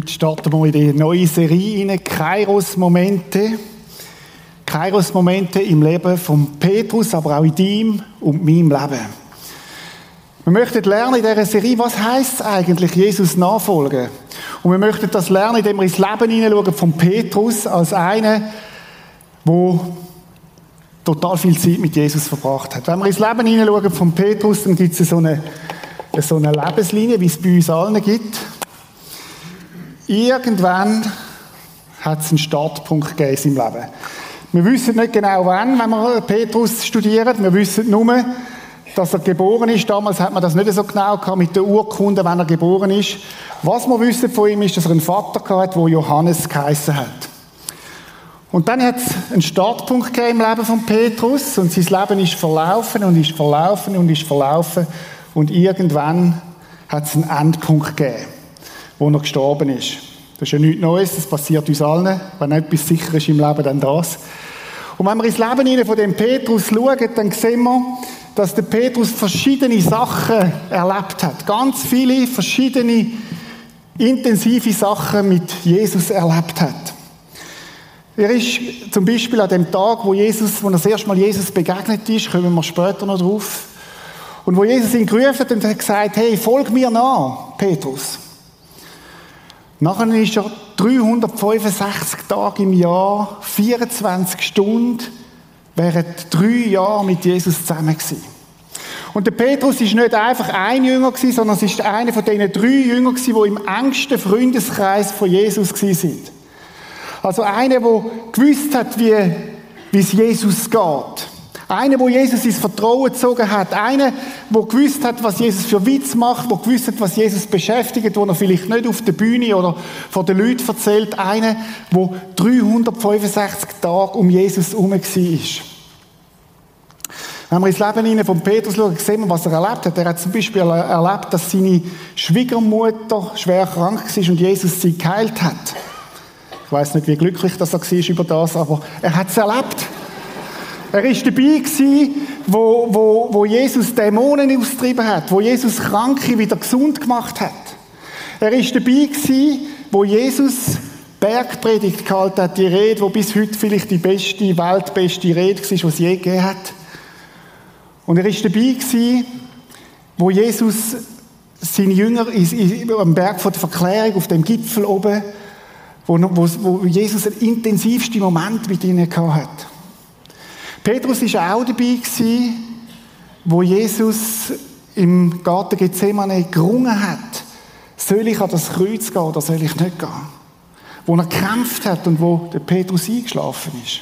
Heute starten wir in die neue Serie rein, Kairos-Momente. Kairos-Momente im Leben von Petrus, aber auch in deinem und meinem Leben. Wir möchten lernen in dieser Serie, was heißt eigentlich Jesus nachfolgen? Und wir möchten das lernen, indem wir ins Leben hineinschauen von Petrus als einen, der total viel Zeit mit Jesus verbracht hat. Wenn wir ins Leben hineinschauen von Petrus, dann gibt es so eine, so eine Lebenslinie, wie es bei uns allen gibt. Irgendwann hat es einen Startpunkt gegeben in seinem Leben. Wir wissen nicht genau wann, wenn wir Petrus studieren. Wir wissen nur, dass er geboren ist. Damals hat man das nicht so genau gehabt mit der Urkunde, wenn er geboren ist. Was wir wissen von ihm ist, dass er einen Vater hat, der Johannes geheißen hat. Und dann hat es einen Startpunkt gegeben im Leben von Petrus und sein Leben ist verlaufen und ist verlaufen und ist verlaufen und irgendwann hat es einen Endpunkt gegeben wo er gestorben ist. Das ist ja nichts Neues, das passiert uns allen. Wenn etwas sicher ist im Leben, dann das. Und wenn wir ins Leben hinein von dem Petrus schauen, dann sehen wir, dass der Petrus verschiedene Sachen erlebt hat. Ganz viele verschiedene intensive Sachen mit Jesus erlebt hat. Er ist zum Beispiel an dem Tag, wo Jesus, wo er das erste Mal Jesus begegnet ist, kommen wir später noch drauf, und wo Jesus ihn gerufen hat und hat gesagt, hey, folg mir nach, Petrus. Nachher ist er 365 Tage im Jahr, 24 Stunden, während drei Jahre mit Jesus zusammen gewesen. Und der Petrus ist nicht einfach ein Jünger gewesen, sondern es ist einer von diesen drei Jüngern gewesen, die im engsten Freundeskreis von Jesus gewesen sind. Also einer, der gewusst hat, wie, wie es Jesus geht. Einer, wo Jesus ins Vertrauen gezogen hat. Einer, wo gewusst hat, was Jesus für Witz macht, wo gewusst hat, was Jesus beschäftigt, wo er vielleicht nicht auf der Bühne oder vor den Leuten erzählt. Einer, wo 365 Tage um Jesus herum war. Wenn wir ins Leben von Petrus schauen, sehen wir, was er erlebt hat. Er hat zum Beispiel erlebt, dass seine Schwiegermutter schwer krank war und Jesus sie geheilt hat. Ich weiß nicht, wie glücklich das er war über das, aber er hat es erlebt. Er war dabei, wo, wo, wo Jesus Dämonen austrieben hat, wo Jesus Kranke wieder gesund gemacht hat. Er war dabei, wo Jesus Bergpredigt gehalten hat, die Rede, die bis heute vielleicht die beste, weltbeste Rede war, die es je gegeben hat. Und er war dabei, wo Jesus seine Jünger am Berg der Verklärung, auf dem Gipfel oben, wo, wo, wo Jesus den intensivsten Moment mit ihnen hatte. Petrus war auch dabei, wo Jesus im Garten Gethsemane gerungen hat, soll ich an das Kreuz gehen oder soll ich nicht gehen? Wo er gekämpft hat und wo der Petrus eingeschlafen ist.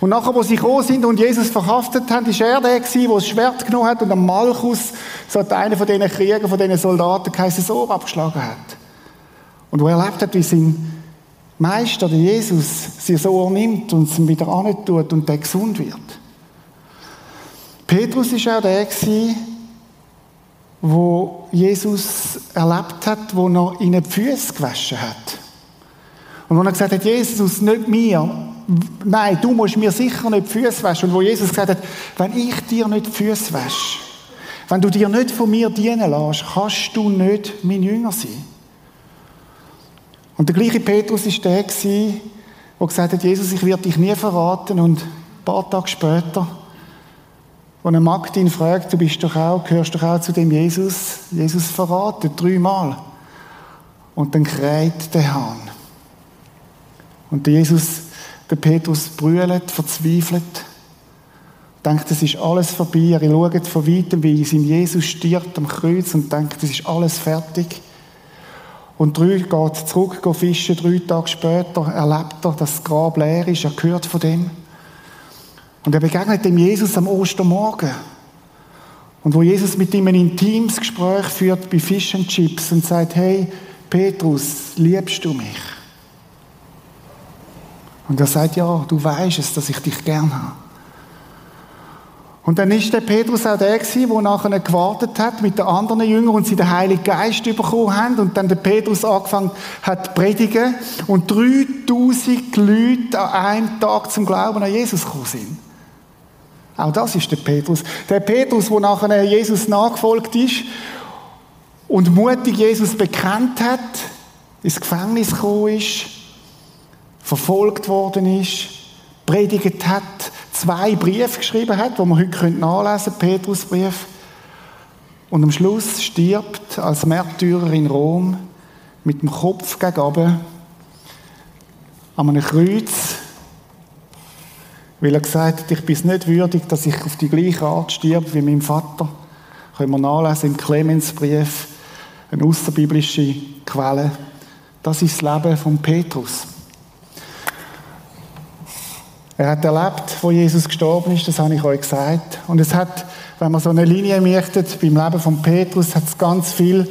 Und nachher, wo sie gekommen sind und Jesus verhaftet haben, ist er der gewesen, der das Schwert genommen hat und am Malchus, so hat einer von diesen Kriegern, von diesen Soldaten, geheißen, Ohr abgeschlagen hat. Und wo er erlebt hat, wie sein Meister, der Jesus, sie so nimmt und sie wieder tut und der gesund wird. Petrus ist auch der wo Jesus erlebt hat, wo er ihnen die Füße gewaschen hat. Und wo er gesagt hat, Jesus, nicht mir, nein, du musst mir sicher nicht die Füße waschen. Und wo Jesus gesagt hat, wenn ich dir nicht die Füße wasche, wenn du dir nicht von mir dienen lässt, kannst du nicht mein Jünger sein. Und der gleiche Petrus ist der der gesagt hat, Jesus, ich werde dich nie verraten. Und ein paar Tage später, als eine Magd ihn fragt, du bist doch auch, gehörst doch auch zu dem Jesus, Jesus verraten, dreimal. Und dann kräht der Hahn. Und der Jesus, der Petrus brüllt, verzweifelt, denkt, es ist alles vorbei. Er schaut von weitem, wie sein Jesus stirbt am Kreuz und denkt, es ist alles fertig. Und drei geht zurück, geht fischen. Drei Tage später erlebt er, dass das Grab leer ist. Er hört von dem. Und er begegnet dem Jesus am Ostermorgen. Und wo Jesus mit ihm ein intimes Gespräch führt bei Fish and Chips und sagt, hey, Petrus, liebst du mich? Und er sagt, ja, du weißt es, dass ich dich gern habe. Und dann ist der Petrus auch der gewesen, der nachher gewartet hat mit den anderen Jüngern und sie den Heiligen Geist bekommen haben und dann der Petrus angefangen hat zu predigen und 3000 Leute an einem Tag zum Glauben an Jesus gekommen sind. Auch das ist der Petrus. Der Petrus, der nachher Jesus nachgefolgt ist und mutig Jesus bekannt hat, ins Gefängnis gekommen ist, verfolgt worden ist, predigt hat, zwei Briefe geschrieben hat, die man heute nachlesen können, Petrusbrief. Und am Schluss stirbt als Märtyrer in Rom mit dem Kopf gegen oben an einem Kreuz, weil er gesagt hat, ich bin nicht würdig, dass ich auf die gleiche Art stirb wie mein Vater. Können wir nachlesen im Clemensbrief, eine außerbiblische Quelle. Das ist das Leben von Petrus. Er hat erlebt, wo Jesus gestorben ist, das habe ich euch gesagt. Und es hat, wenn man so eine Linie möchtet, beim Leben von Petrus, hat es ganz viel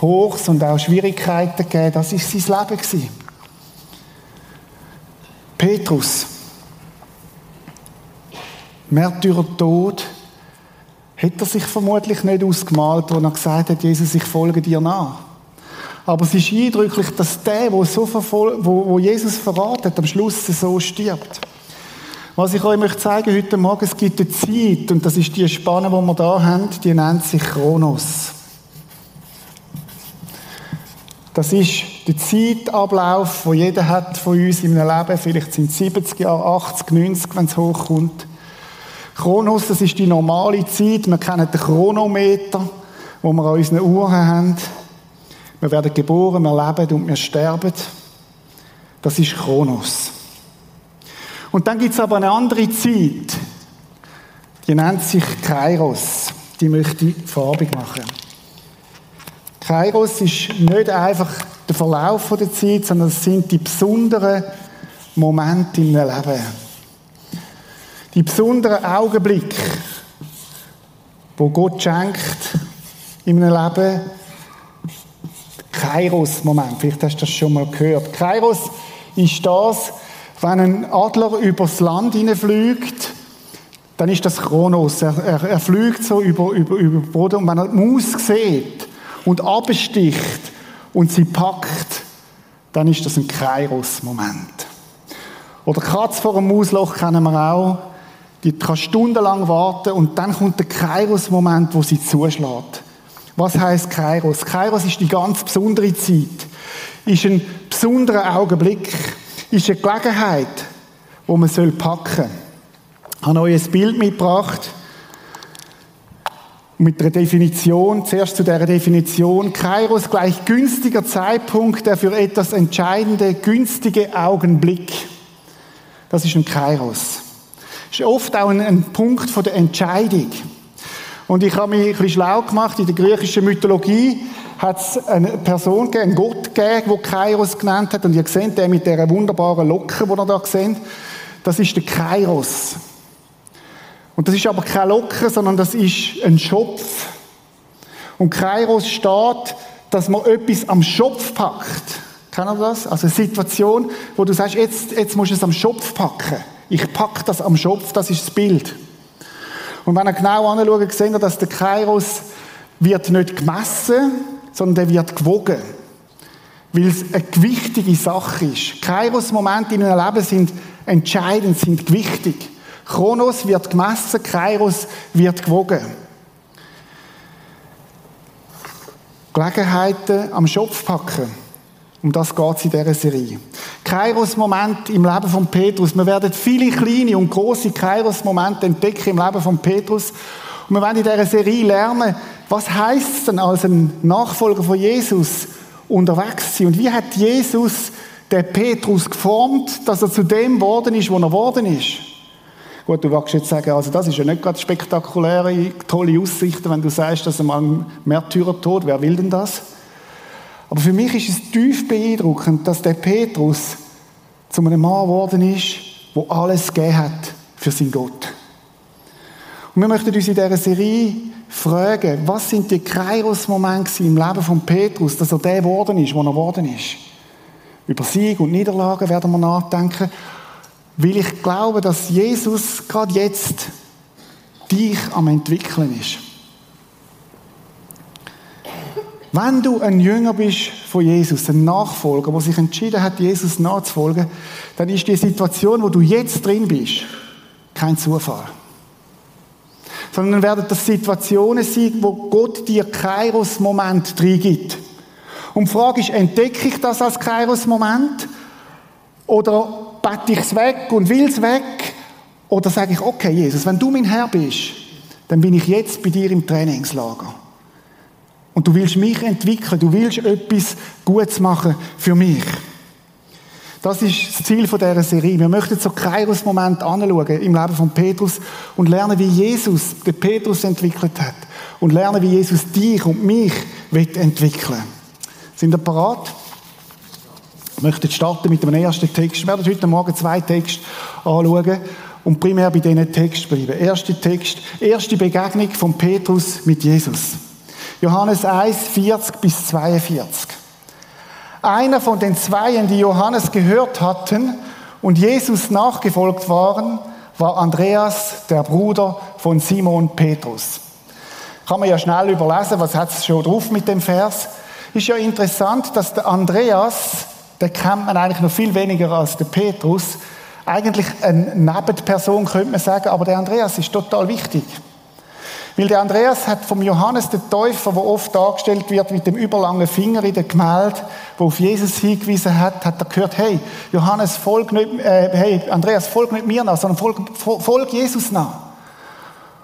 Hochs und auch Schwierigkeiten gegeben. Das ist sein Leben gewesen. Petrus, Märtyrer Tod, hätte er sich vermutlich nicht ausgemalt, als er gesagt hat, Jesus, ich folge dir nach. Aber es ist eindrücklich, dass der, wo, so wo, wo Jesus verratet, am Schluss so stirbt. Was ich euch möchte zeigen heute Morgen, es gibt eine Zeit, und das ist die Spanne, die wir da haben, die nennt sich Chronos. Das ist der Zeitablauf, wo jeder hat von uns in einem Leben. Vielleicht sind es 70 Jahre, 80, 90, wenn es hochkommt. Chronos, das ist die normale Zeit. Wir kennen den Chronometer, wo wir an unseren Uhren haben. Wir werden geboren, wir leben und wir sterben. Das ist Chronos. Und dann gibt es aber eine andere Zeit. Die nennt sich Kairos. Die möchte ich farbig machen. Kairos ist nicht einfach der Verlauf der Zeit, sondern es sind die besonderen Momente im Leben. Die besonderen Augenblicke, wo Gott schenkt in einem Leben. Kairos-Moment, vielleicht hast du das schon mal gehört. Kairos ist das, wenn ein Adler übers Land hineinfliegt, dann ist das Chronos. Er, er, er fliegt so über, über, über den Boden und wenn er die Maus sieht und absticht und sie packt, dann ist das ein Kairos-Moment. Oder Katz vor einem Mausloch kennen wir auch. Die kann stundenlang warten und dann kommt der Kairos-Moment, wo sie zuschlägt. Was heißt Kairos? Kairos ist die ganz besondere Zeit. Ist ein besonderer Augenblick. Ist eine Gelegenheit, wo man packen soll. Ich habe euch ein Bild mitgebracht mit der Definition, zuerst zu der Definition, Kairos gleich günstiger Zeitpunkt, der für etwas entscheidende, günstige Augenblick. Das ist ein Kairos. Das ist oft auch ein, ein Punkt von der Entscheidung. Und ich habe mich ein bisschen schlau gemacht, in der griechischen Mythologie hat es eine Person gegeben, einen Gott gegeben, der Kairos genannt hat. Und ihr seht den mit dieser wunderbaren Locke, die ihr da seht. Das ist der Kairos. Und das ist aber keine Locke, sondern das ist ein Schopf. Und Kairos steht, dass man etwas am Schopf packt. Kennt ihr das? Also eine Situation, wo du sagst, jetzt, jetzt musst du es am Schopf packen. Ich packe das am Schopf, das ist das Bild. Und wenn ihr genau anschaut, seht ihr, dass der Kairos wird nicht gemessen, sondern der wird gewogen. Weil es eine gewichtige Sache ist. Kairos-Momente in einem Leben sind entscheidend, sind gewichtig. Chronos wird gemessen, Kairos wird gewogen. Gelegenheiten am Schopf packen. Um das geht es in dieser Serie. Kairos-Moment im Leben von Petrus. Wir werden viele kleine und große Kairos-Momente entdecken im Leben von Petrus. Und wir werden in dieser Serie lernen, was heißt es denn als ein Nachfolger von Jesus unterwegs zu sein? Und wie hat Jesus den Petrus geformt, dass er zu dem geworden ist, wo er geworden ist? Gut, du magst jetzt sagen, also das ist ja nicht gerade spektakuläre, tolle Aussichten, wenn du sagst, dass einmal ein Märtyrer tot, wer will denn das? Aber für mich ist es tief beeindruckend, dass der Petrus zu einem Mann geworden ist, der alles gegeben hat für sein Gott. Und wir möchten uns in dieser Serie fragen, was sind die Kairos-Momente im Leben von Petrus, dass er der geworden ist, wo er geworden ist. Über Sieg und Niederlagen werden wir nachdenken. Weil ich glaube, dass Jesus gerade jetzt dich am entwickeln ist. Wenn du ein Jünger bist von Jesus, ein Nachfolger, der sich entschieden hat, Jesus nachzufolgen, dann ist die Situation, wo du jetzt drin bist, kein Zufall. Sondern werden das Situationen sein, wo Gott dir Kairos-Moment gibt. Und die Frage ist, entdecke ich das als Kairos-Moment? Oder bete ich es weg und will es weg? Oder sage ich, okay, Jesus, wenn du mein Herr bist, dann bin ich jetzt bei dir im Trainingslager. Und du willst mich entwickeln, du willst etwas Gutes machen für mich. Das ist das Ziel dieser Serie. Wir möchten so Kairos-Moment anschauen im Leben von Petrus und lernen, wie Jesus den Petrus entwickelt hat. Und lernen, wie Jesus dich und mich entwickeln will. Sind ihr parat? Ich möchte starten mit dem ersten Text. Wir werden heute Morgen zwei Texte anschauen und primär bei diesen Text bleiben. Erster Text, erste Begegnung von Petrus mit Jesus. Johannes 1, 40 bis 42. Einer von den Zweien, die Johannes gehört hatten und Jesus nachgefolgt waren, war Andreas, der Bruder von Simon Petrus. Kann man ja schnell überlesen, was hat es schon drauf mit dem Vers. Ist ja interessant, dass der Andreas, der kennt man eigentlich noch viel weniger als der Petrus, eigentlich eine Nebenperson könnte man sagen, aber der Andreas ist total wichtig. Weil der Andreas hat vom Johannes den Täufer, der oft dargestellt wird mit dem überlangen Finger in dem Gemälde, wo auf Jesus hingewiesen hat, hat er gehört, hey, Johannes, folg nicht, äh, hey, Andreas, folg nicht mir nach, sondern folg, folg Jesus nach.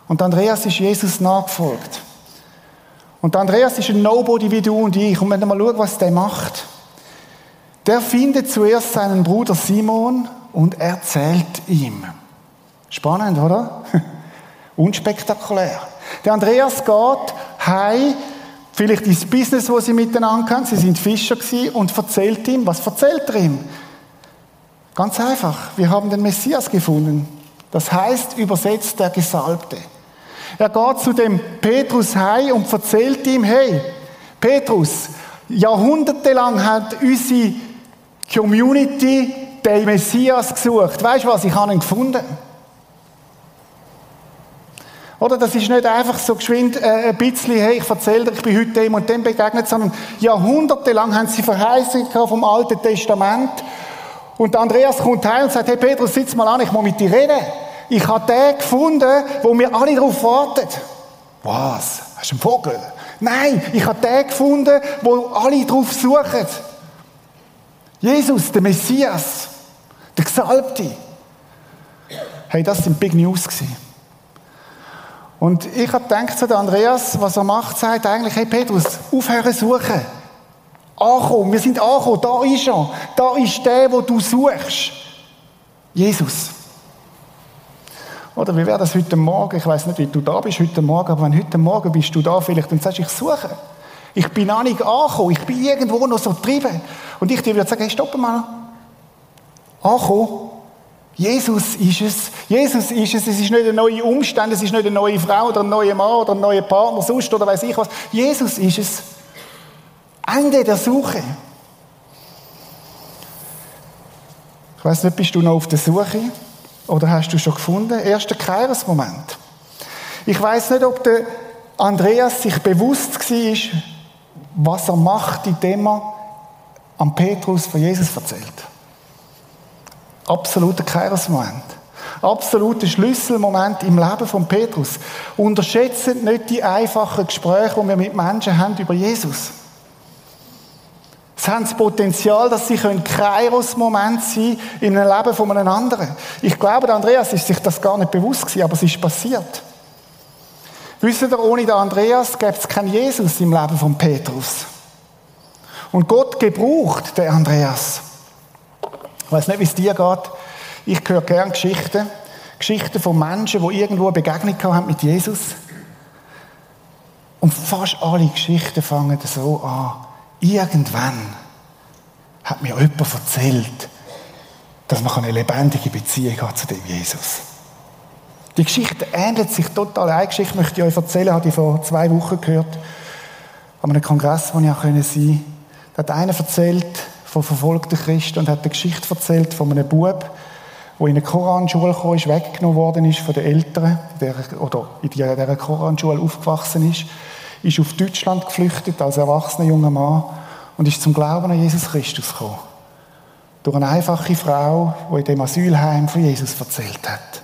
Und Andreas ist Jesus nachgefolgt. Und Andreas ist ein Nobody wie du und ich. Und wenn du mal schaust, was der macht, der findet zuerst seinen Bruder Simon und erzählt ihm. Spannend, oder? Unspektakulär. Der Andreas geht heim, vielleicht ins Business, wo sie miteinander haben. Sie sind Fischer gewesen, und erzählt ihm, was erzählt er ihm? Ganz einfach. Wir haben den Messias gefunden. Das heißt, übersetzt der Gesalbte. Er geht zu dem Petrus heim und erzählt ihm, hey, Petrus, jahrhundertelang hat unsere Community den Messias gesucht. Weißt du was? Ich habe ihn gefunden. Oder das ist nicht einfach so geschwind äh, ein bisschen, hey, ich erzähle dir, ich bin heute dem und dem begegnet, sondern jahrhundertelang haben sie Verheißungen vom Alten Testament. Und Andreas kommt heim und sagt, hey Petrus, sitz mal an, ich muss mit dir reden. Ich habe den gefunden, wo wir alle darauf warten. Was? Hast du einen Vogel? Nein, ich habe den gefunden, wo alle darauf suchen. Jesus, der Messias, der Gesalbte. Hey, das sind Big News gewesen. Und ich habe gedacht zu Andreas, was er macht, sagt eigentlich, hey Petrus, aufhören suchen. Ankommen, wir sind angekommen, da ist er. Da ist der, wo du suchst. Jesus. Oder wie wäre das heute Morgen? Ich weiß nicht, wie du da bist heute Morgen, aber wenn heute Morgen bist du da vielleicht und sagst, ich suche. Ich bin noch nicht angekommen, ich bin irgendwo noch so getrieben. Und ich dir würde sagen, hey, stopp mal. Ankommen. Jesus ist es. Jesus ist es. Es ist nicht ein neuer Umstand, es ist nicht eine neue Frau oder ein neuer Mann oder ein neuer Partner, sonst oder weiß ich was. Jesus ist es. Ende der Suche. Ich weiß nicht, bist du noch auf der Suche oder hast du schon gefunden? Erster Kairos-Moment. Ich weiß nicht, ob der Andreas sich bewusst war, was er macht, indem er am Petrus von Jesus erzählt. Absoluter Kairos-Moment. Absoluter Schlüsselmoment im Leben von Petrus. Unterschätzt nicht die einfachen Gespräche, die wir mit Menschen haben über Jesus. Sie haben das Potenzial, dass sie Kairos-Moment sein können in einem Leben von einem anderen. Ich glaube, Andreas ist sich das gar nicht bewusst gewesen, aber es ist passiert. Wisst ihr, ohne den Andreas gäbe es keinen Jesus im Leben von Petrus. Und Gott gebraucht den Andreas. Ich weiß nicht, wie es dir geht. Ich höre gerne Geschichten. Geschichten von Menschen, die irgendwo eine Begegnung haben mit Jesus. Und fast alle Geschichten fangen so an. Irgendwann hat mir jemand erzählt, dass man eine lebendige Beziehung hat zu dem Jesus. Die Geschichte ähnelt sich total. Eine Geschichte möchte ich euch erzählen, habe ich vor zwei Wochen gehört. An einem Kongress, wo ich auch sein konnte. Da hat einer erzählt, von verfolgten Christen und hat eine Geschichte erzählt von einem Bub, der in eine Koranschule kam, ist, weggenommen worden ist von den Eltern, der, oder in dieser Koranschule aufgewachsen ist, ist auf Deutschland geflüchtet als erwachsener junger Mann und ist zum Glauben an Jesus Christus gekommen. Durch eine einfache Frau, die in dem Asylheim von Jesus erzählt hat.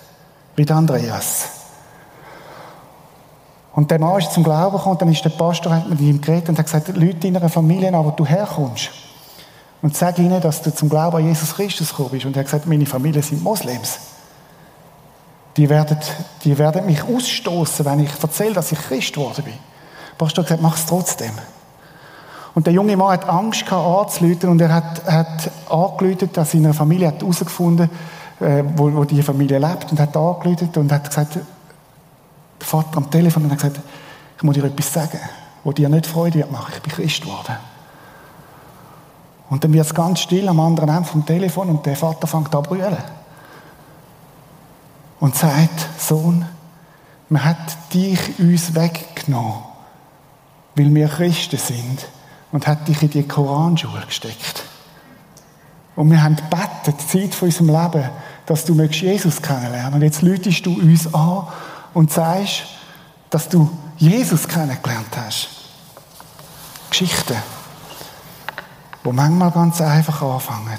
Wie der Andreas. Und der Mann ist zum Glauben gekommen, und dann ist der Pastor, hat mit ihm geredet und hat gesagt, Leute in einer Familie, wo du herkommst, und sag ihnen, dass du zum Glauben an Jesus Christus gekommen bist. Und er hat gesagt, meine Familie sind Moslems. Die werden, die werden mich ausstoßen, wenn ich erzähle, dass ich Christ geworden bin. Der Pastor hat gesagt, mach es trotzdem. Und der junge Mann hat Angst gehabt, anzuleuten und er hat, hat angeläutet, dass seine Familie hat herausgefunden, äh, wo, wo die Familie lebt und hat angeläutet und hat gesagt, der Vater am Telefon und hat gesagt, ich muss dir etwas sagen, wo dir nicht Freude wird machen. Ich bin Christ geworden. Und dann wird es ganz still am anderen Ende vom Telefon und der Vater fängt an zu brüllen. Und sagt, Sohn, man hat dich uns weggenommen, weil wir Christen sind und hat dich in die Koranschule gesteckt. Und wir haben gebeten, die Zeit von unserem Leben, dass du Jesus kennenlernen Und jetzt läutest du uns an und sagst, dass du Jesus kennengelernt hast. Geschichte, wo manchmal ganz einfach anfangen.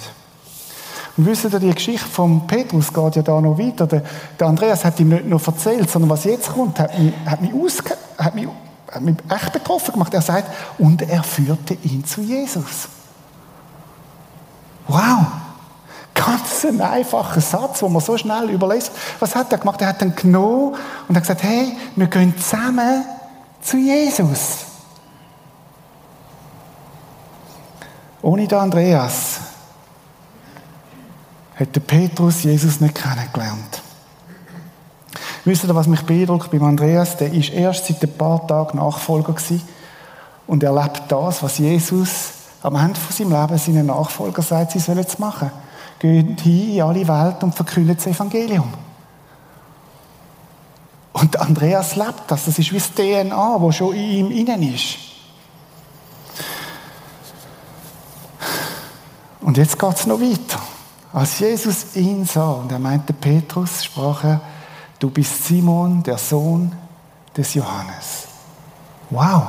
Und wisst ihr, die Geschichte von Petrus geht ja da noch weiter. Der, der Andreas hat ihm nicht nur erzählt, sondern was jetzt kommt, hat mich, hat mich, aus, hat mich, hat mich echt betroffen gemacht. Er sagt, und er führte ihn zu Jesus. Wow! Ganz ein einfacher Satz, wo man so schnell überlässt. Was hat er gemacht? Er hat dann genommen und hat gesagt, hey, wir gehen zusammen zu Jesus. Ohne den Andreas hätte Petrus Jesus nicht kennengelernt. Wisst ihr, was mich beeindruckt beim Andreas? Der ist erst seit ein paar Tagen Nachfolger gewesen und er lebt das, was Jesus am Ende von seinem Leben seinen Nachfolger sagt, sie sollen es machen. Geht hin in alle Welt und verkündet das Evangelium. Und Andreas lebt das. Das ist wie das DNA, das schon in ihm innen ist. Und jetzt geht es noch weiter. Als Jesus ihn sah und er meinte Petrus, sprach er, du bist Simon, der Sohn des Johannes. Wow.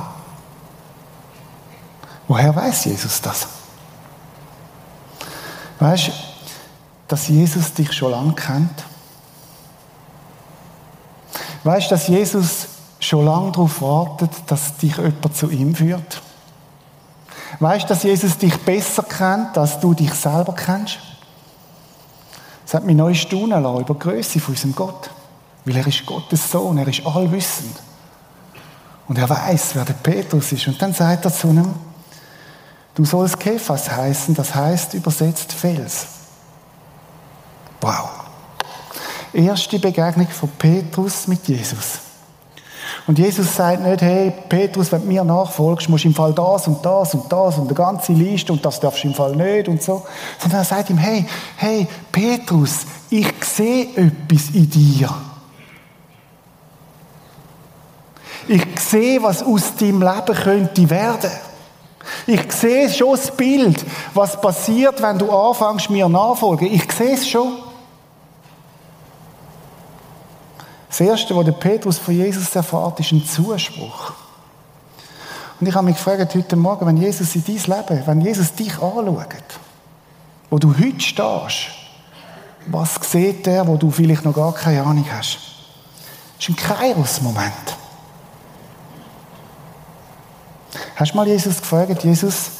Woher weiß Jesus das? Weißt du, dass Jesus dich schon lange kennt? Weißt du, dass Jesus schon lange darauf wartet, dass dich jemand zu ihm führt? Weißt du, dass Jesus dich besser kennt, als du dich selber kennst? Es hat mich neu staunen lassen über die Größe von unserem Gott. Weil er ist Gottes Sohn, er ist allwissend. Und er weiß, wer der Petrus ist. Und dann sagt er zu ihm, Du sollst Kephas heißen, das heißt übersetzt Fels. Wow. Erste Begegnung von Petrus mit Jesus. Und Jesus sagt nicht, hey, Petrus, wenn du mir nachfolgst, musst du im Fall das und das und das und eine ganze Liste und das darfst du im Fall nicht und so. Sondern er sagt ihm, hey, hey, Petrus, ich sehe etwas in dir. Ich sehe, was aus deinem Leben könnte werden. Ich sehe schon das Bild, was passiert, wenn du anfängst, mir nachfolgen. Ich sehe es schon. Das Erste, was der Petrus von Jesus erfährt, ist ein Zuspruch. Und ich habe mich gefragt heute Morgen, wenn Jesus in dein Leben, wenn Jesus dich anschaut, wo du heute stehst, was sieht er, wo du vielleicht noch gar keine Ahnung hast? Das ist ein Kairos-Moment. Hast du mal Jesus gefragt, Jesus,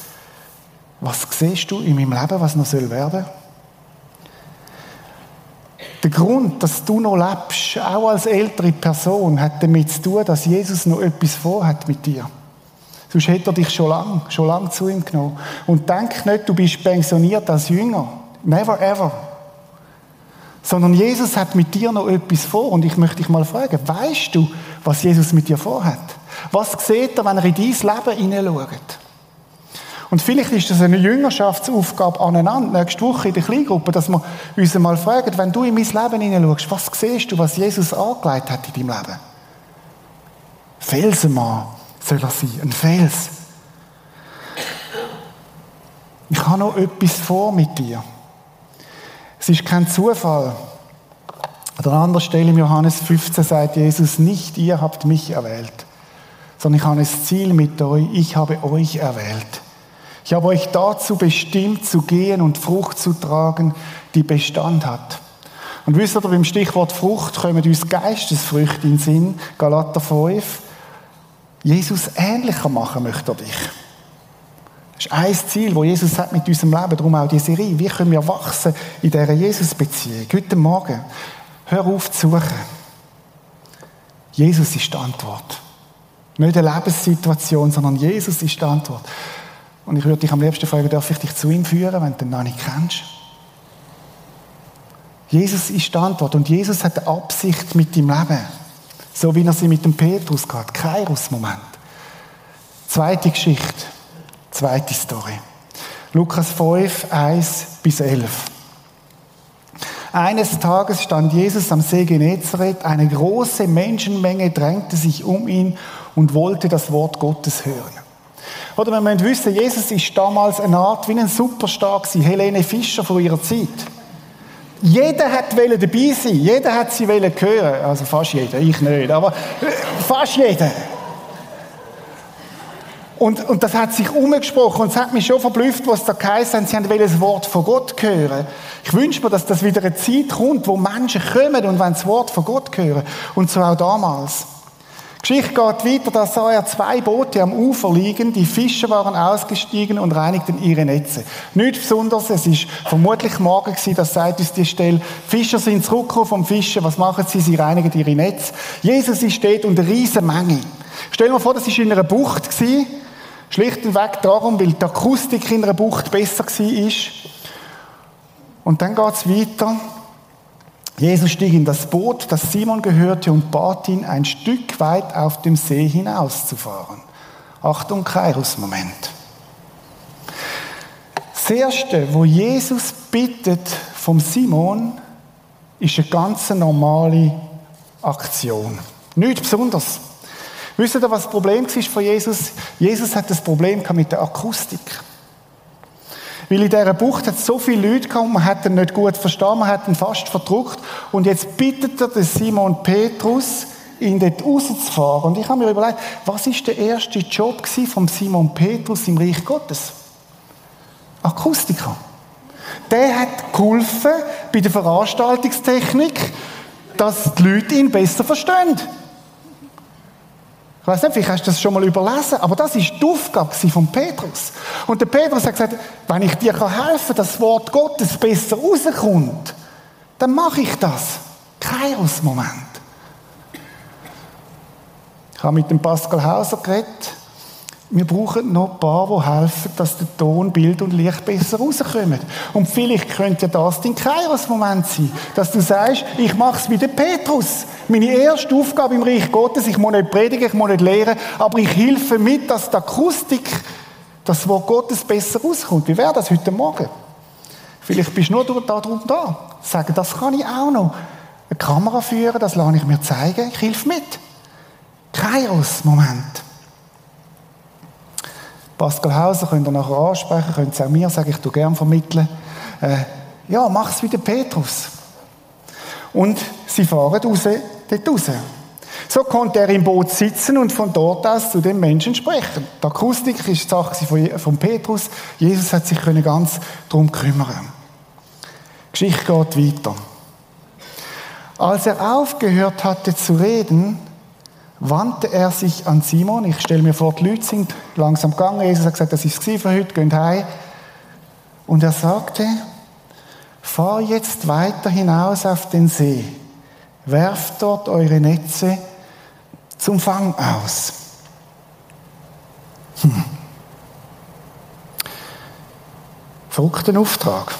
was siehst du in meinem Leben, was noch soll werden? Der Grund, dass du noch lebst, auch als ältere Person, hat damit zu tun, dass Jesus noch etwas vorhat mit dir. Sonst hätte er dich schon lange, schon lange zu ihm genommen. Und denk nicht, du bist pensioniert als Jünger. Never ever. Sondern Jesus hat mit dir noch etwas vor. Und ich möchte dich mal fragen, weißt du, was Jesus mit dir vorhat? Was sieht er, wenn er in dein Leben hineinschaut? Und vielleicht ist das eine Jüngerschaftsaufgabe aneinander, nächste Woche in der Kleingruppe, dass wir uns mal fragen, wenn du in mein Leben hineinschaust, was siehst du, was Jesus angelegt hat in deinem Leben? Felsenmann soll er sein, ein Fels. Ich habe noch etwas vor mit dir. Es ist kein Zufall. An einer anderen Stelle im Johannes 15 sagt Jesus, nicht ihr habt mich erwählt, sondern ich habe das Ziel mit euch, ich habe euch erwählt. Ich habe euch dazu bestimmt, zu gehen und Frucht zu tragen, die Bestand hat. Und wisst ihr, beim Stichwort Frucht kommen uns Geistesfrüchte in den Sinn, Galater 5. Jesus ähnlicher machen möchte er dich. Das ist ein Ziel, das Jesus hat mit unserem Leben, darum auch die Serie. Wie können wir wachsen in dieser Jesus-Beziehung? Guten Morgen. Hör auf zu suchen. Jesus ist die Antwort. Nicht eine Lebenssituation, sondern Jesus ist die Antwort. Und ich würde dich am liebsten fragen, darf ich dich zu ihm führen, wenn du ihn noch nicht kennst? Jesus ist die Antwort und Jesus hat Absicht mit deinem Leben. So wie er sie mit dem Petrus hat. Kairos-Moment. Zweite Geschichte. Zweite Story. Lukas 5, 1 bis 11. Eines Tages stand Jesus am See Genezareth. Eine große Menschenmenge drängte sich um ihn und wollte das Wort Gottes hören. Oder wir müssen wissen, Jesus ist damals eine Art wie ein Superstar gewesen, Helene Fischer von ihrer Zeit. Jeder hat dabei sein, jeder hat sie hören, also fast jeder, ich nicht, aber fast jeder. Und, und das hat sich umgesprochen und es hat mich schon verblüfft, was da geheißen haben, sie haben das Wort von Gott hören. Ich wünsche mir, dass das wieder eine Zeit kommt, wo Menschen kommen und wollen das Wort von Gott hören. Und so auch damals. Geschichte geht weiter, da sah er zwei Boote am Ufer liegen, die Fischer waren ausgestiegen und reinigten ihre Netze. Nichts Besonderes, es ist vermutlich morgen gewesen, das sagt uns die Stelle. Fischer sind zurückgekommen vom Fischen, was machen sie? Sie reinigen ihre Netze. Jesus ist dort und eine riesige Menge. Stell dir vor, das war in einer Bucht gewesen, Schlicht und weg darum, weil die Akustik in einer Bucht besser war. Und dann geht es weiter. Jesus stieg in das Boot, das Simon gehörte, und bat ihn, ein Stück weit auf dem See hinauszufahren. Achtung, Kairos-Moment. Das Erste, wo Jesus bittet vom Simon, ist eine ganz normale Aktion. Nichts Besonderes. Wisst ihr, was das Problem war von Jesus? Jesus hat das Problem mit der Akustik. Weil in dieser Bucht hat so viele Leute gehabt, man hat ihn nicht gut verstanden, man hat ihn fast verdruckt. Und jetzt bittet er den Simon Petrus, ihn dort rauszufahren. Und ich habe mir überlegt, was ist der erste Job von Simon Petrus im Reich Gottes? Akustiker. Der hat geholfen bei der Veranstaltungstechnik, dass die Leute ihn besser verstehen. Ich weiß nicht, vielleicht hast du das schon mal überlesen, aber das ist die Aufgabe von Petrus. Und der Petrus hat gesagt, wenn ich dir helfen kann, dass das Wort Gottes besser rauskommt, dann mache ich das. Kairos-Moment. Ich habe mit dem Pascal Hauser geredet wir brauchen noch ein paar, die helfen, dass der Ton, Bild und Licht besser rauskommen. Und vielleicht könnte das dein Kairos-Moment sein, dass du sagst, ich mache es wie der Petrus. Meine erste Aufgabe im Reich Gottes, ich muss nicht predigen, ich muss nicht lehren, aber ich helfe mit, dass die Akustik, das Wort Gottes besser rauskommt. Wie wäre das heute Morgen? Vielleicht bist du nur da drum da. Sagen, das kann ich auch noch. Eine Kamera führen, das lasse ich mir zeigen, ich helfe mit. Kairos-Moment. Pascal Hauser könnt ihr nachher ansprechen, könnt ihr auch mir sagen, ich tue gerne vermitteln. Äh, ja, mach es wie der Petrus. Und sie fahren raus, dort raus. So konnte er im Boot sitzen und von dort aus zu den Menschen sprechen. Die Akustik ist die Sache von Petrus. Jesus hat sich ganz darum kümmern. Die Geschichte geht weiter. Als er aufgehört hatte zu reden, wandte er sich an Simon. Ich stelle mir vor, die Leute sind langsam gegangen. Jesus hat gesagt, das ist es für heute, geht heim. Und er sagte, fahr jetzt weiter hinaus auf den See. Werft dort eure Netze zum Fang aus. Hm. Verrückter Auftrag.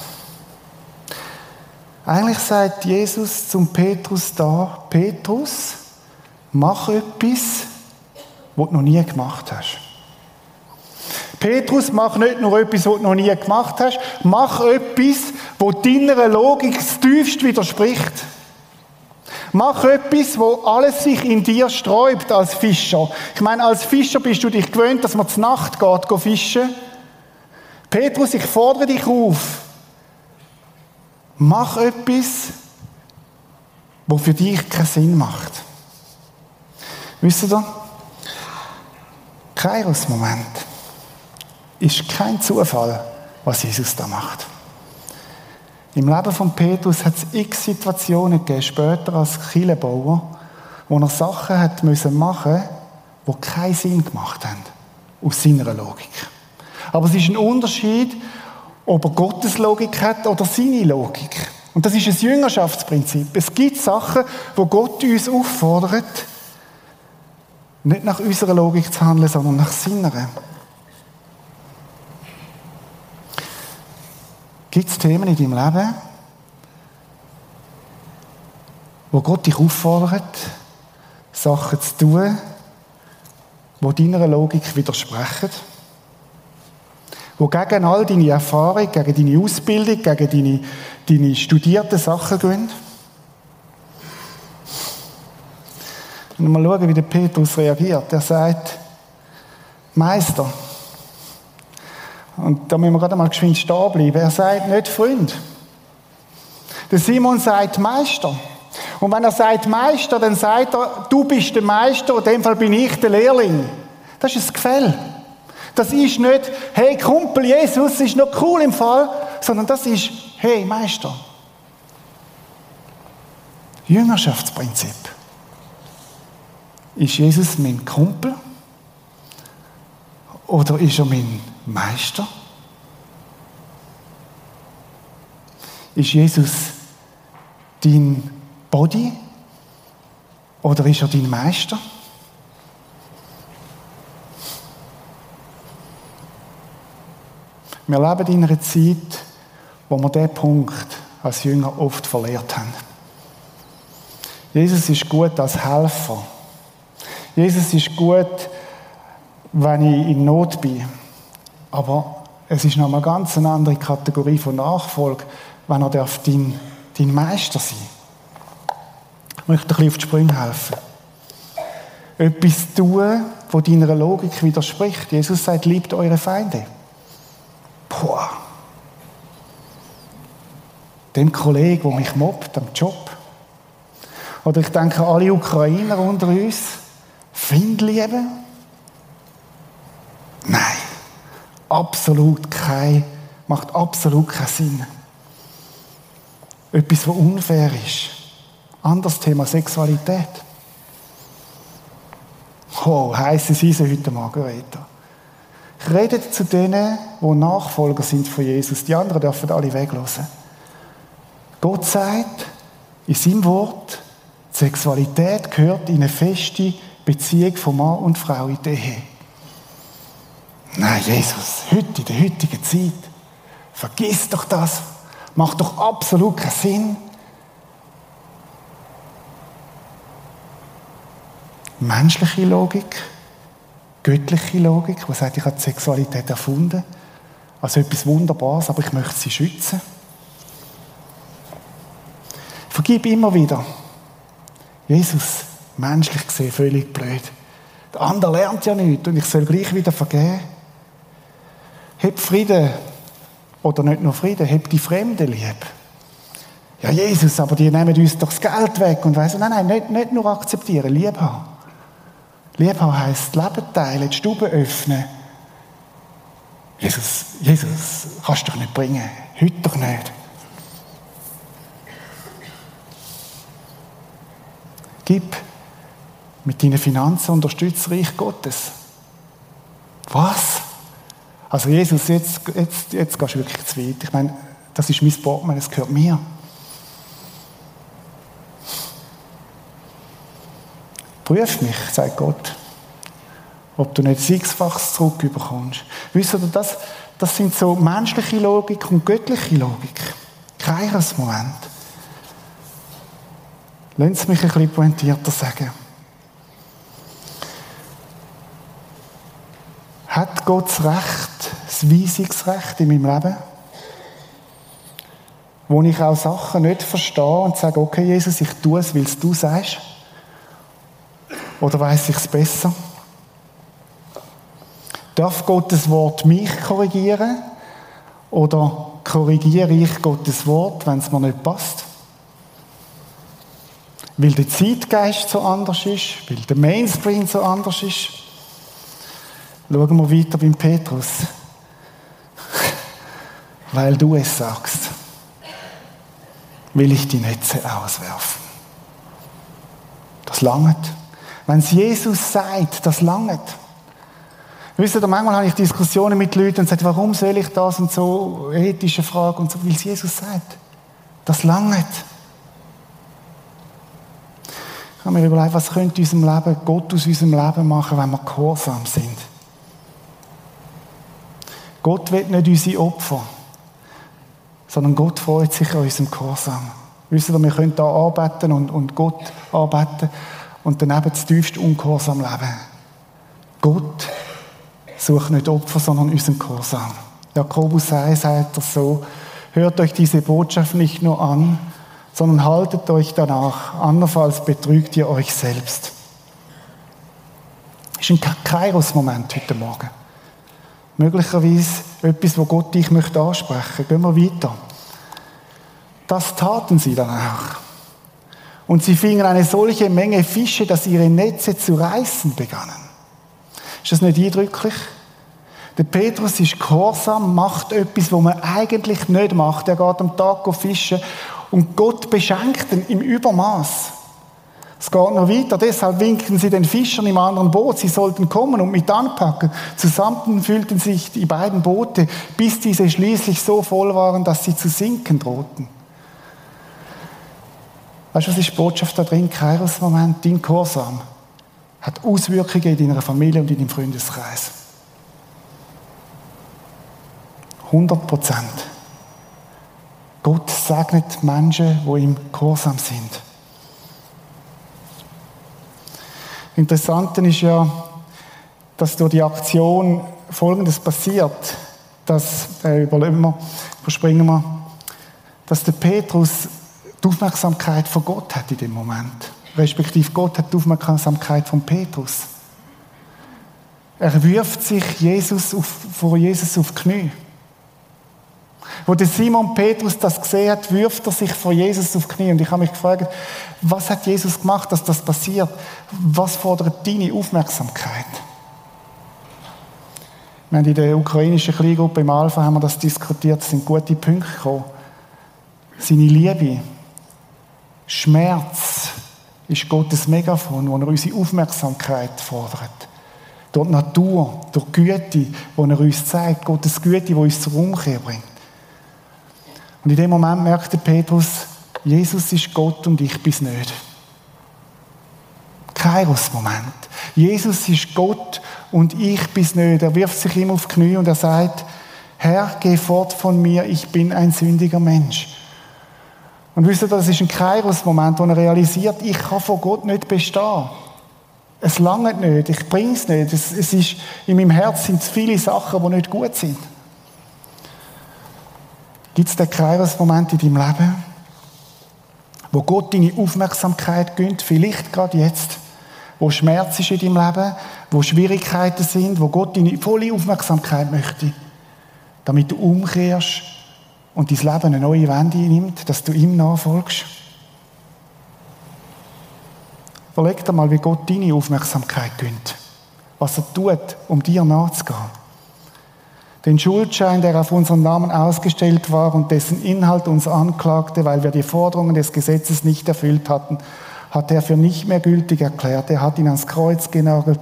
Eigentlich sagt Jesus zum Petrus da, Petrus, Mach etwas, was du noch nie gemacht hast. Petrus, mach nicht nur etwas, was du noch nie gemacht hast, mach etwas, wo deiner Logik das tiefst widerspricht. Mach etwas, wo alles sich in dir sträubt als Fischer. Ich meine, als Fischer bist du dich gewöhnt, dass man zur Nacht geht, go fischen. Petrus, ich fordere dich auf. Mach etwas, wo für dich keinen Sinn macht. Wisst ihr? Kairos-Moment ist kein Zufall, was Jesus da macht. Im Leben von Petrus hat es x Situationen gegeben, später als Killebauer, wo er Sachen hat müssen machen, die keinen Sinn gemacht haben, aus seiner Logik. Aber es ist ein Unterschied, ob er Gottes Logik hat oder seine Logik. Und das ist ein Jüngerschaftsprinzip. Es gibt Sachen, wo Gott uns auffordert, nicht nach unserer Logik zu handeln, sondern nach seiner. Gibt es Themen in deinem Leben, wo Gott dich auffordert, Sachen zu tun, die deiner Logik widersprechen? Wo gegen all deine Erfahrung, gegen deine Ausbildung, gegen deine, deine studierten Sachen gehen? Und mal schauen, wie der Petrus reagiert. Er sagt, Meister, und da müssen wir gerade mal geschwind stehen bleiben. Er sagt nicht Freund. Der Simon sagt Meister. Und wenn er sagt Meister, dann sagt er, du bist der Meister, in dem Fall bin ich der Lehrling. Das ist ein Gefäll. Das ist nicht, hey Kumpel, Jesus ist noch cool im Fall, sondern das ist, hey Meister. Jüngerschaftsprinzip. Ist Jesus mein Kumpel? Oder ist er mein Meister? Ist Jesus dein Body? Oder ist er dein Meister? Wir leben in einer Zeit, wo wir diesen Punkt als Jünger oft verlehrt haben. Jesus ist gut als Helfer. Jesus ist gut, wenn ich in Not bin. Aber es ist noch eine ganz andere Kategorie von Nachfolge, wenn er darf dein, dein Meister sein Ich möchte ein bisschen auf die Sprünge helfen. Etwas tun, das deiner Logik widerspricht. Jesus sagt, liebt eure Feinde. Boah. Dem Kollegen, der mich mobbt am Job. Oder ich denke alle Ukrainer unter uns. Find lieben? Nein. Absolut kein, macht absolut keinen Sinn. Etwas, was unfair ist. Anderes Thema Sexualität. Oh, heisse Eisen heute Margareta. Redet zu denen, die Nachfolger sind von Jesus. Die anderen dürfen alle weglassen. Gott sagt in seinem Wort, Sexualität gehört in eine feste Beziehung von Mann und Frau in der Ehe. Nein, Jesus, heute, in der heutigen Zeit, vergiss doch das. Macht doch absolut keinen Sinn. Menschliche Logik, göttliche Logik, die sagt, ich habe die Sexualität erfunden, also etwas Wunderbares, aber ich möchte sie schützen. Vergib immer wieder. Jesus, menschlich gesehen, völlig blöd. Der andere lernt ja nichts und ich soll gleich wieder vergeben. Heb Frieden. Oder nicht nur Frieden, heb die Fremden lieb. Ja, Jesus, aber die nehmen uns doch das Geld weg und weiss, nein, nein, nicht, nicht nur akzeptieren, lieb haben. Lieb haben heisst Leben teilen, die Stube öffnen. Jesus, Jesus, kannst du doch nicht bringen. Heute doch nicht. Gib mit deinen Finanzen unterstützt Reich Gottes. Was? Also Jesus, jetzt, jetzt, jetzt gehst du wirklich zu weit. Ich meine, das ist mein Portemonnaie, das gehört mir. Prüf mich, sagt Gott, ob du nicht sechsfaches zurückbekommst. Wisst ihr, das, das sind so menschliche Logik und göttliche Logik. Keines Moment. Sie mich ein bisschen pointierter sagen. Hat Gott das Recht, das Weisungsrecht in meinem Leben? Wo ich auch Sachen nicht verstehe und sage, okay, Jesus, ich tue es, weil es du sagst? Oder weiß ich es besser? Darf Gottes Wort mich korrigieren? Oder korrigiere ich Gottes Wort, wenn es mir nicht passt? Weil der Zeitgeist so anders ist, weil der Mainstream so anders ist. Schauen wir weiter beim Petrus. Weil du es sagst, will ich die Netze auswerfen. Das langt. Wenn es Jesus sagt, das langt. Wisst ihr, manchmal habe ich Diskussionen mit Leuten und sage, warum soll ich das und so, ethische Frage und so, weil es Jesus sagt. Das langt. Ich habe mir überlegt, was könnte unserem Leben, Gott aus unserem Leben machen, wenn wir gehorsam sind. Gott will nicht unsere Opfer, sondern Gott freut sich an unserem Gehorsam. Wisst ihr, wir können da arbeiten und, und Gott arbeiten und daneben das tiefste Ungehorsam leben. Gott sucht nicht Opfer, sondern unseren Gehorsam. Jakobus 1 sagt das so, hört euch diese Botschaft nicht nur an, sondern haltet euch danach, andernfalls betrügt ihr euch selbst. Das ist ein Kairos-Moment heute Morgen. Möglicherweise etwas, wo Gott dich möchte ansprechen. Gehen wir weiter. Das taten sie dann auch. Und sie fingen eine solche Menge Fische, dass ihre Netze zu reißen begannen. Ist das nicht eindrücklich? Der Petrus ist gehorsam, macht etwas, was man eigentlich nicht macht. Er geht am Tag fischen und Gott beschenkt ihn im Übermaß. Es geht noch weiter, deshalb winken sie den Fischern im anderen Boot, sie sollten kommen und mit anpacken. Zusammen fühlten sich die beiden Boote, bis diese schließlich so voll waren, dass sie zu sinken drohten. Weißt du, was ist die Botschaft da drin? Kairos-Moment, dein Gehorsam hat Auswirkungen in deiner Familie und in deinem Freundeskreis. 100 Prozent. Gott segnet Menschen, die im Gehorsam sind. Interessant ist ja, dass durch die Aktion Folgendes passiert, dass, äh, überleben wir, überspringen wir, dass der Petrus die Aufmerksamkeit von Gott hat in dem Moment. Respektive Gott hat die Aufmerksamkeit von Petrus. Er wirft sich Jesus auf, vor Jesus auf die Knie. Wo der Simon Petrus das gesehen hat, wirft er sich vor Jesus auf die Knie. Und ich habe mich gefragt, was hat Jesus gemacht, dass das passiert? Was fordert deine Aufmerksamkeit? Wir haben in der ukrainischen Kleingruppe im Alpha haben wir das diskutiert, es sind gute Punkte gekommen. Seine Liebe, Schmerz ist Gottes Megafon, wo er unsere Aufmerksamkeit fordert. Durch die Natur, durch die Güte, die er uns zeigt, Gottes Güte, die uns zur Umkehr bringt. Und in dem Moment merkte Petrus, Jesus ist Gott und ich bin nicht. Kairos-Moment. Jesus ist Gott und ich bin nicht. Er wirft sich ihm auf die Knie und er sagt, Herr, geh fort von mir, ich bin ein sündiger Mensch. Und wisst ihr, das ist ein Kairos-Moment, wo er realisiert, ich kann vor Gott nicht bestehen. Es langt nicht, ich bring's nicht. Es, ist, in meinem Herz sind viele Sachen, die nicht gut sind. Gibt es den Kairos-Moment in deinem Leben, wo Gott deine Aufmerksamkeit gönnt, vielleicht gerade jetzt, wo Schmerz ist in deinem Leben, wo Schwierigkeiten sind, wo Gott deine volle Aufmerksamkeit möchte, damit du umkehrst und dein Leben eine neue Wende nimmt, dass du ihm nachfolgst? Überleg dir mal, wie Gott deine Aufmerksamkeit gönnt. Was er tut, um dir nachzugehen. Den Schuldschein, der auf unseren Namen ausgestellt war und dessen Inhalt uns anklagte, weil wir die Forderungen des Gesetzes nicht erfüllt hatten, hat er für nicht mehr gültig erklärt. Er hat ihn ans Kreuz genagelt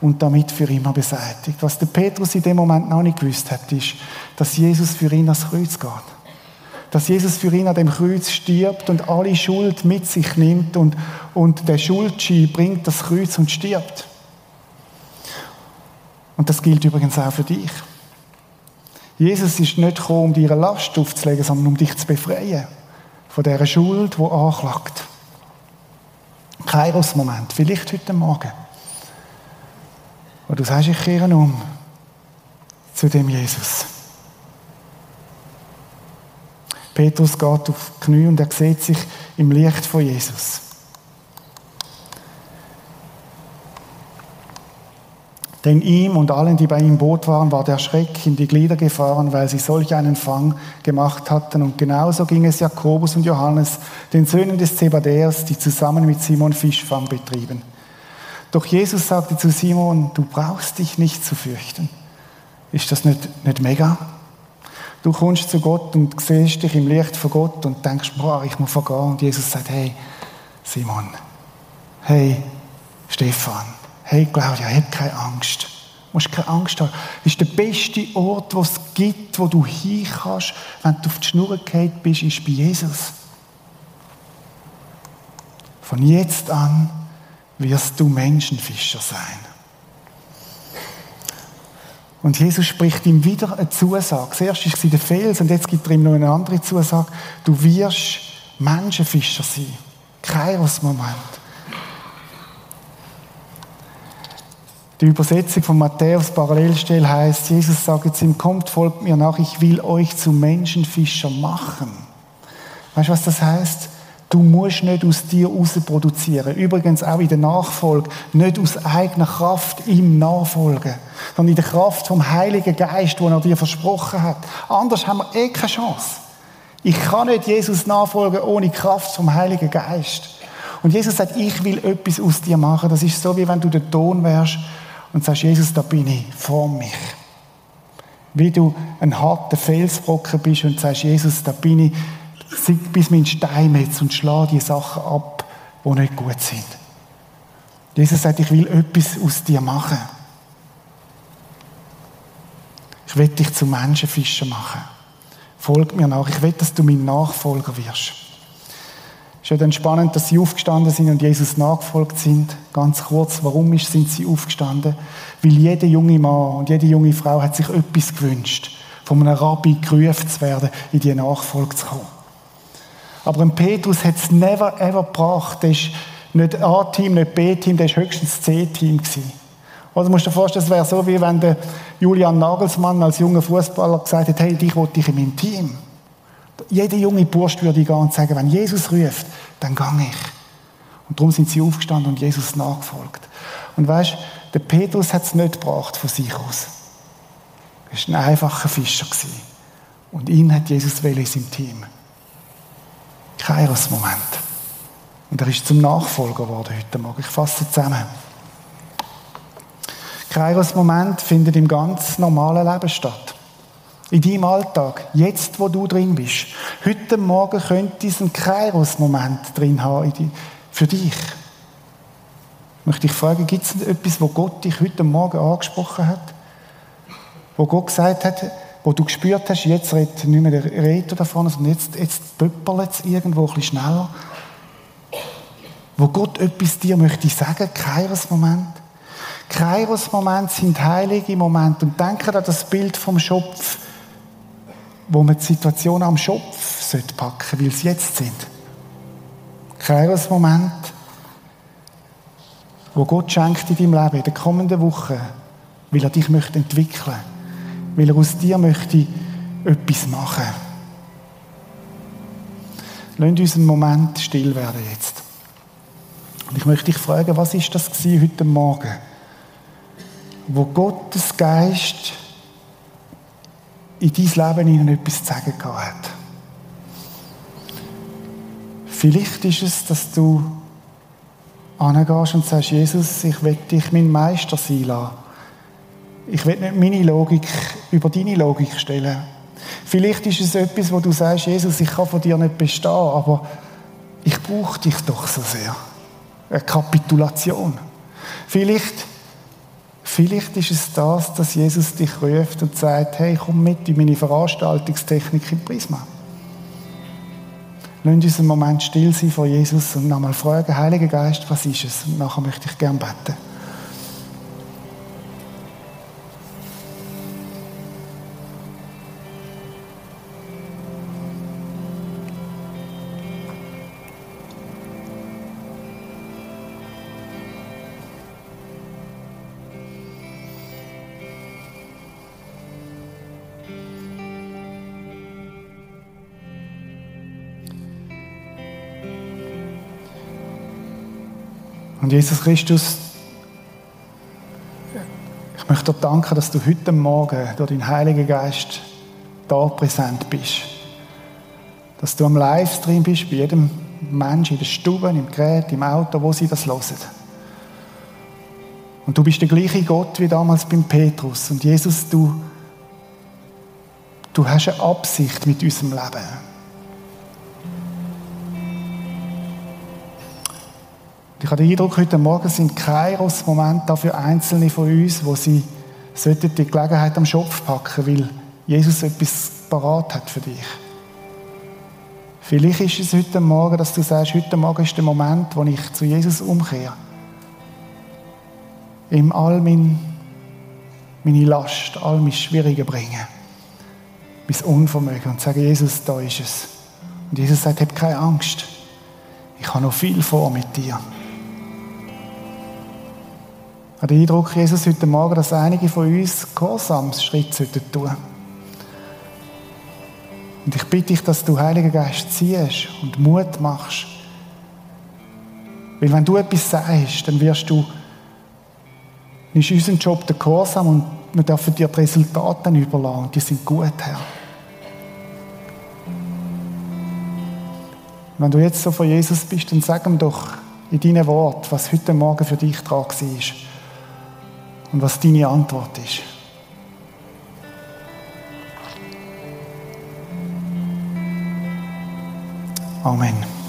und damit für immer beseitigt. Was der Petrus in dem Moment noch nicht gewusst hat, ist, dass Jesus für ihn ans Kreuz geht. Dass Jesus für ihn an dem Kreuz stirbt und alle Schuld mit sich nimmt und, und der Schuldschein bringt das Kreuz und stirbt. Und das gilt übrigens auch für dich. Jesus ist nicht gekommen, um dir Last aufzulegen, sondern um dich zu befreien von dieser Schuld, die anklagt. Kairos-Moment, vielleicht heute Morgen. Wo du sagst, ich kehre um zu dem Jesus. Petrus geht auf die Knie und er sieht sich im Licht von Jesus. Denn ihm und allen, die bei ihm im Boot waren, war der Schreck in die Glieder gefahren, weil sie solch einen Fang gemacht hatten. Und genauso ging es Jakobus und Johannes, den Söhnen des Zebadäers, die zusammen mit Simon Fischfang betrieben. Doch Jesus sagte zu Simon, du brauchst dich nicht zu fürchten. Ist das nicht, nicht mega? Du kommst zu Gott und siehst dich im Licht von Gott und denkst, boah, ich muss vergehen. Und Jesus sagt, hey, Simon, hey, Stefan, hey Claudia, hab keine Angst. Du musst keine Angst haben. Das ist der beste Ort, wo es gibt, wo du hin kannst, wenn du auf die Schnur gefallen bist, ist bei Jesus. Von jetzt an wirst du Menschenfischer sein. Und Jesus spricht ihm wieder eine Zusage. Zuerst war es der Fels und jetzt gibt er ihm noch eine andere Zusage. Du wirst Menschenfischer sein. Kairos-Moment. Die Übersetzung von Matthäus Parallelstelle heißt: Jesus sagt zu ihm, kommt, folgt mir nach, ich will euch zu Menschenfischer machen. Weißt du, was das heißt? Du musst nicht aus dir raus produzieren. Übrigens auch in der Nachfolge. Nicht aus eigener Kraft ihm nachfolgen. Sondern in der Kraft vom Heiligen Geist, den er dir versprochen hat. Anders haben wir eh keine Chance. Ich kann nicht Jesus nachfolgen ohne Kraft vom Heiligen Geist. Und Jesus sagt, ich will etwas aus dir machen. Das ist so, wie wenn du der Ton wärst und sagst, Jesus, da bin ich, form mich. Wie du ein harter Felsbrocken bist und sagst, Jesus, da bin ich, bis mein Steinmetz und schlage die Sachen ab, die nicht gut sind. Jesus sagt, ich will etwas aus dir machen. Ich will dich zu Menschenfischer machen. Folg mir nach. Ich will, dass du mein Nachfolger wirst. Es ist ja dann spannend, dass sie aufgestanden sind und Jesus nachgefolgt sind. Ganz kurz, warum sind sie aufgestanden? Weil jeder junge Mann und jede junge Frau hat sich etwas gewünscht, von einem Rabbi gerufen zu werden, in die Nachfolge zu kommen. Aber ein Petrus hat es never ever gebracht. Der ist nicht A-Team, nicht B-Team, der ist höchstens C-Team gewesen. Oder musst du dir vorstellen, es wäre so, wie wenn der Julian Nagelsmann als junger Fußballer gesagt hat, hey, dich wollte ich in meinem Team. Jeder junge Bursch würde gehen und sagen, wenn Jesus ruft, dann gehe ich. Und darum sind sie aufgestanden und Jesus nachgefolgt. Und weißt, der Petrus hat es nicht gebracht von sich aus. Er war ein einfacher Fischer. Und ihn hat Jesus in seinem Team. Kairos-Moment. Und er ist zum Nachfolger geworden heute Morgen. Ich fasse zusammen. Kairos-Moment findet im ganz normalen Leben statt. In deinem Alltag, jetzt wo du drin bist. Heute Morgen könnte es einen Kairos-Moment drin haben für dich. Möchte ich fragen, gibt es etwas, wo Gott dich heute Morgen angesprochen hat? Wo Gott gesagt hat, wo du gespürt hast, jetzt redet nicht mehr der Redner da vorne, sondern jetzt, jetzt pöppelt es irgendwo ein bisschen schneller. Wo Gott etwas dir möchte sagen, Kairos-Moment. Kairos-Momente sind heilige Momente. Und denke an das Bild vom Schopf, wo man die Situation am Schopf packen sollte, weil sie jetzt sind. Kairos-Moment, wo Gott schenkt in deinem Leben, in den kommenden Wochen, weil er dich möchte entwickeln weil er aus dir möchte etwas machen. Lass uns einen Moment still werden jetzt. Und ich möchte dich fragen, was ist das heute Morgen? wo Gottes Geist in dein Leben ihnen etwas zu sagen hat. Vielleicht ist es, dass du angehst und sagst, Jesus, ich will dich mein Meister sein lassen. Ich will nicht meine Logik über deine Logik stellen. Vielleicht ist es etwas, wo du sagst, Jesus, ich kann von dir nicht bestehen, aber ich brauche dich doch so sehr. Eine Kapitulation. Vielleicht Vielleicht ist es das, dass Jesus dich ruft und sagt, hey, komm mit in meine Veranstaltungstechnik im Prisma. Lass uns einen Moment still sein vor Jesus und nochmal fragen, Heiliger Geist, was ist es? Und nachher möchte ich gerne beten. Und Jesus Christus, ich möchte dir danken, dass du heute Morgen durch deinen Heiligen Geist da präsent bist. Dass du am Livestream bist, bei jedem Menschen in der Stube, im Gerät, im Auto, wo sie das hören. Und du bist der gleiche Gott wie damals beim Petrus. Und Jesus, du, du hast eine Absicht mit unserem Leben. Ich habe den Eindruck, heute Morgen sind Kairos-Momente da für Einzelne von uns, wo sie die Gelegenheit am Schopf packen, weil Jesus etwas parat hat für dich. Vielleicht ist es heute Morgen, dass du sagst, heute Morgen ist der Moment, wo ich zu Jesus umkehre. Ihm all mein, meine Last, all meine Schwierige bringen. Mein Unvermögen und sage, Jesus, da ist es. Und Jesus sagt, hab keine Angst. Ich habe noch viel vor mit dir. Ich habe den Eindruck, Jesus, heute Morgen, dass einige von uns Gehorsamsschritte tun sollten. Und ich bitte dich, dass du, Heiliger Geist, ziehst und Mut machst. Weil wenn du etwas sagst, dann wirst du, ist unser Job der Gehorsam und wir dürfen dir die Resultate überlassen die sind gut, Herr. Wenn du jetzt so von Jesus bist, dann sag ihm doch in deinen Worten, was heute Morgen für dich dran war und was deine Antwort ist. Amen.